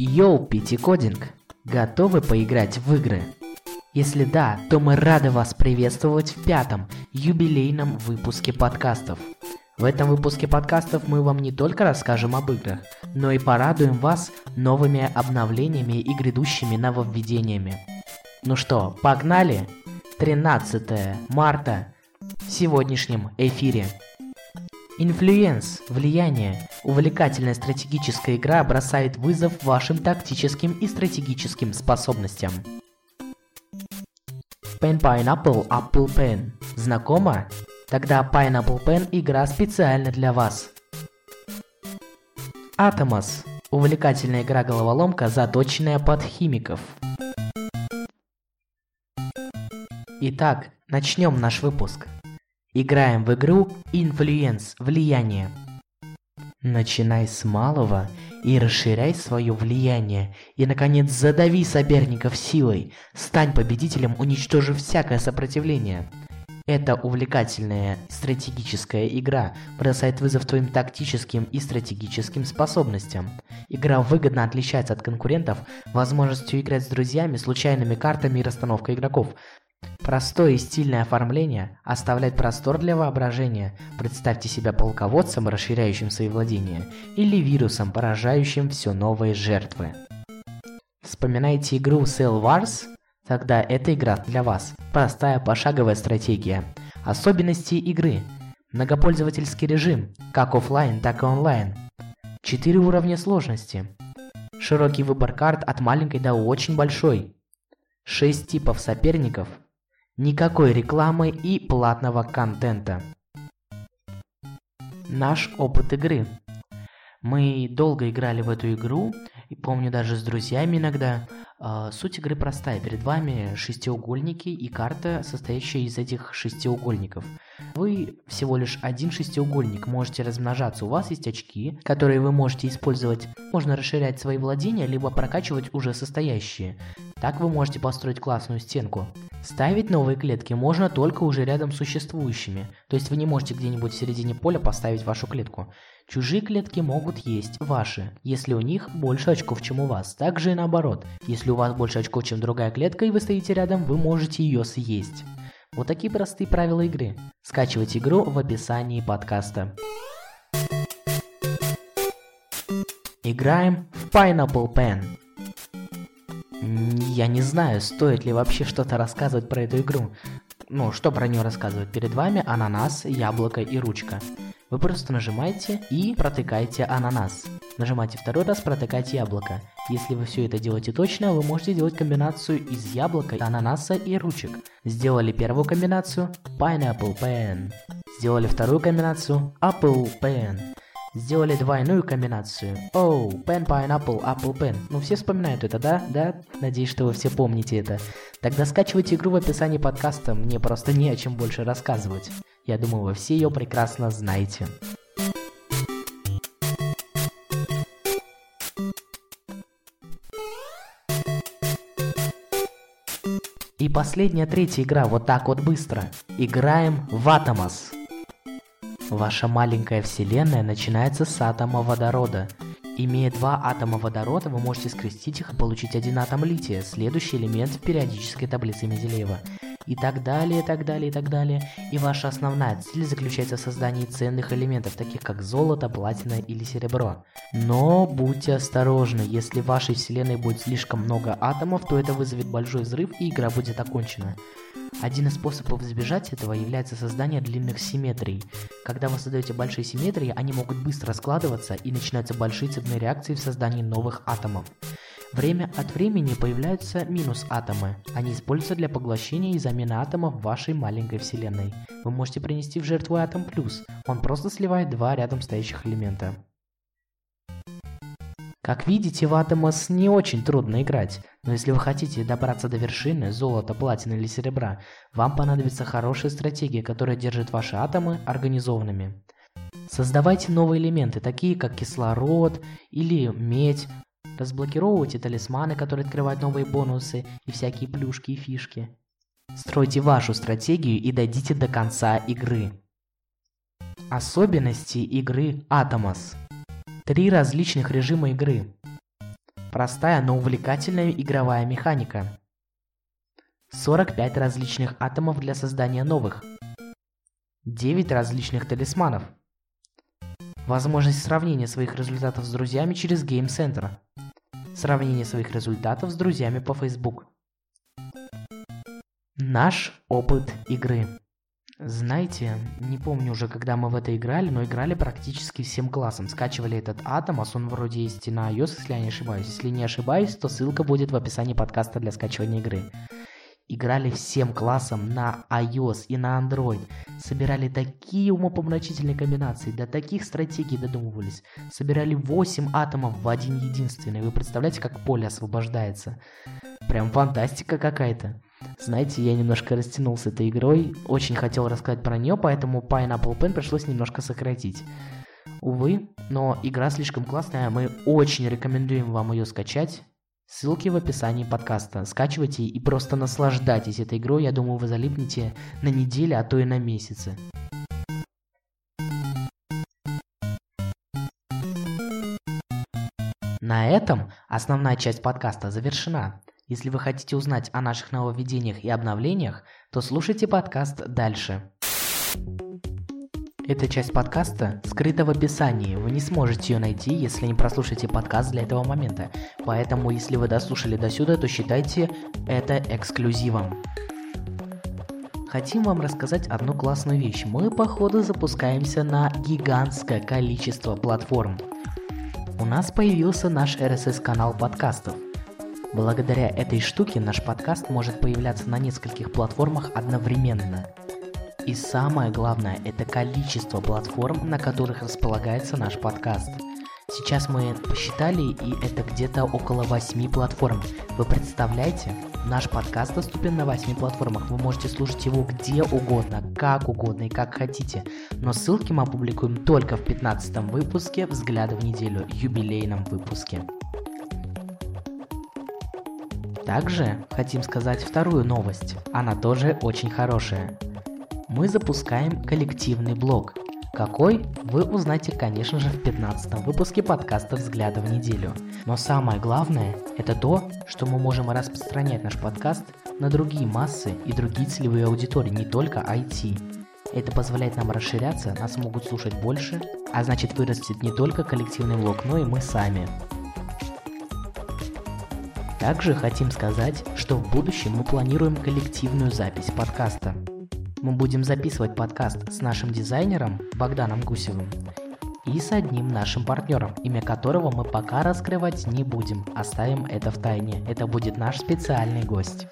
Йоу, Питикодинг! Готовы поиграть в игры? Если да, то мы рады вас приветствовать в пятом, юбилейном выпуске подкастов. В этом выпуске подкастов мы вам не только расскажем об играх, но и порадуем вас новыми обновлениями и грядущими нововведениями. Ну что, погнали? 13 марта в сегодняшнем эфире. Influence, влияние, увлекательная стратегическая игра бросает вызов вашим тактическим и стратегическим способностям. Pen Pineapple Apple Pen. Знакомо? Тогда Pineapple Pen игра специально для вас. Atomos. Увлекательная игра-головоломка, заточенная под химиков. Итак, начнем наш выпуск. Играем в игру Influence – влияние. Начинай с малого и расширяй свое влияние. И, наконец, задави соперников силой. Стань победителем, уничтожив всякое сопротивление. Эта увлекательная стратегическая игра бросает вызов твоим тактическим и стратегическим способностям. Игра выгодно отличается от конкурентов возможностью играть с друзьями, случайными картами и расстановкой игроков – Простое и стильное оформление оставляет простор для воображения. Представьте себя полководцем, расширяющим свои владения, или вирусом, поражающим все новые жертвы. Вспоминаете игру Cell Wars? Тогда эта игра для вас. Простая пошаговая стратегия. Особенности игры. Многопользовательский режим, как офлайн, так и онлайн. Четыре уровня сложности. Широкий выбор карт от маленькой до очень большой. Шесть типов соперников – никакой рекламы и платного контента. Наш опыт игры. Мы долго играли в эту игру, и помню даже с друзьями иногда. Э, суть игры простая. Перед вами шестиугольники и карта, состоящая из этих шестиугольников. Вы всего лишь один шестиугольник можете размножаться. У вас есть очки, которые вы можете использовать. Можно расширять свои владения, либо прокачивать уже состоящие. Так вы можете построить классную стенку. Ставить новые клетки можно только уже рядом с существующими, то есть вы не можете где-нибудь в середине поля поставить вашу клетку. Чужие клетки могут есть ваши, если у них больше очков, чем у вас. Также и наоборот, если у вас больше очков, чем другая клетка, и вы стоите рядом, вы можете ее съесть. Вот такие простые правила игры. Скачивайте игру в описании подкаста. Играем в Pineapple Pen. Я не знаю, стоит ли вообще что-то рассказывать про эту игру. Ну, что про нее рассказывать? Перед вами ананас, яблоко и ручка. Вы просто нажимаете и протыкаете ананас. Нажимаете второй раз, протыкайте яблоко. Если вы все это делаете точно, вы можете делать комбинацию из яблока, ананаса и ручек. Сделали первую комбинацию – Pineapple Pen. Сделали вторую комбинацию – Apple Pen. Сделали двойную комбинацию. Оу, oh, pen, pineapple, apple, pen. Ну, все вспоминают это, да? Да? Надеюсь, что вы все помните это. Тогда скачивайте игру в описании подкаста, мне просто не о чем больше рассказывать. Я думаю, вы все ее прекрасно знаете. И последняя третья игра, вот так вот быстро. Играем в Atomos. Ваша маленькая вселенная начинается с атома водорода. Имея два атома водорода, вы можете скрестить их и получить один атом лития, следующий элемент в периодической таблице Менделеева. И так далее, и так далее, и так далее. И ваша основная цель заключается в создании ценных элементов, таких как золото, платина или серебро. Но будьте осторожны, если в вашей вселенной будет слишком много атомов, то это вызовет большой взрыв и игра будет окончена. Один из способов избежать этого является создание длинных симметрий. Когда вы создаете большие симметрии, они могут быстро складываться и начинаются большие цепные реакции в создании новых атомов. Время от времени появляются минус-атомы. Они используются для поглощения и замены атомов вашей маленькой вселенной. Вы можете принести в жертву атом плюс. Он просто сливает два рядом стоящих элемента. Как видите, в Атомос не очень трудно играть, но если вы хотите добраться до вершины, золота, платины или серебра, вам понадобится хорошая стратегия, которая держит ваши атомы организованными. Создавайте новые элементы, такие как кислород или медь, разблокировывайте талисманы, которые открывают новые бонусы и всякие плюшки и фишки. Стройте вашу стратегию и дойдите до конца игры. Особенности игры Atomos – Три различных режима игры. Простая, но увлекательная игровая механика. 45 различных атомов для создания новых. 9 различных талисманов. Возможность сравнения своих результатов с друзьями через Game Center. Сравнение своих результатов с друзьями по Facebook. Наш опыт игры. Знаете, не помню уже, когда мы в это играли, но играли практически всем классом. Скачивали этот Atomos, он вроде есть и на iOS, если я не ошибаюсь. Если не ошибаюсь, то ссылка будет в описании подкаста для скачивания игры. Играли всем классом на iOS и на Android. Собирали такие умопомрачительные комбинации, до таких стратегий додумывались. Собирали 8 атомов в один единственный. Вы представляете, как поле освобождается? Прям фантастика какая-то. Знаете, я немножко растянулся этой игрой, очень хотел рассказать про нее, поэтому Pineapple Pen пришлось немножко сократить. Увы, но игра слишком классная, мы очень рекомендуем вам ее скачать. Ссылки в описании подкаста. Скачивайте и просто наслаждайтесь этой игрой, я думаю, вы залипнете на неделю, а то и на месяцы. На этом основная часть подкаста завершена. Если вы хотите узнать о наших нововведениях и обновлениях, то слушайте подкаст дальше. Эта часть подкаста скрыта в описании, вы не сможете ее найти, если не прослушаете подкаст для этого момента. Поэтому, если вы дослушали до сюда, то считайте это эксклюзивом. Хотим вам рассказать одну классную вещь. Мы, походу, запускаемся на гигантское количество платформ. У нас появился наш RSS-канал подкастов. Благодаря этой штуке наш подкаст может появляться на нескольких платформах одновременно. И самое главное, это количество платформ, на которых располагается наш подкаст. Сейчас мы посчитали, и это где-то около 8 платформ. Вы представляете? Наш подкаст доступен на 8 платформах. Вы можете слушать его где угодно, как угодно и как хотите. Но ссылки мы опубликуем только в 15 выпуске «Взгляда в неделю», юбилейном выпуске. Также хотим сказать вторую новость. Она тоже очень хорошая. Мы запускаем коллективный блог. Какой, вы узнаете, конечно же, в 15 выпуске подкаста «Взгляда в неделю». Но самое главное, это то, что мы можем распространять наш подкаст на другие массы и другие целевые аудитории, не только IT. Это позволяет нам расширяться, нас могут слушать больше, а значит вырастет не только коллективный блог, но и мы сами. Также хотим сказать, что в будущем мы планируем коллективную запись подкаста. Мы будем записывать подкаст с нашим дизайнером Богданом Гусевым и с одним нашим партнером, имя которого мы пока раскрывать не будем, оставим это в тайне. Это будет наш специальный гость.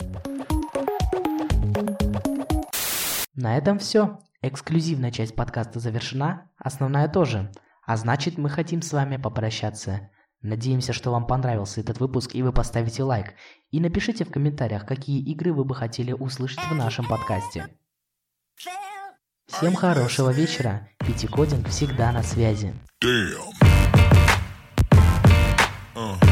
На этом все. Эксклюзивная часть подкаста завершена, основная тоже. А значит, мы хотим с вами попрощаться. Надеемся, что вам понравился этот выпуск и вы поставите лайк. И напишите в комментариях, какие игры вы бы хотели услышать в нашем подкасте. Всем хорошего вечера. Пятикодинг всегда на связи. Damn. Uh.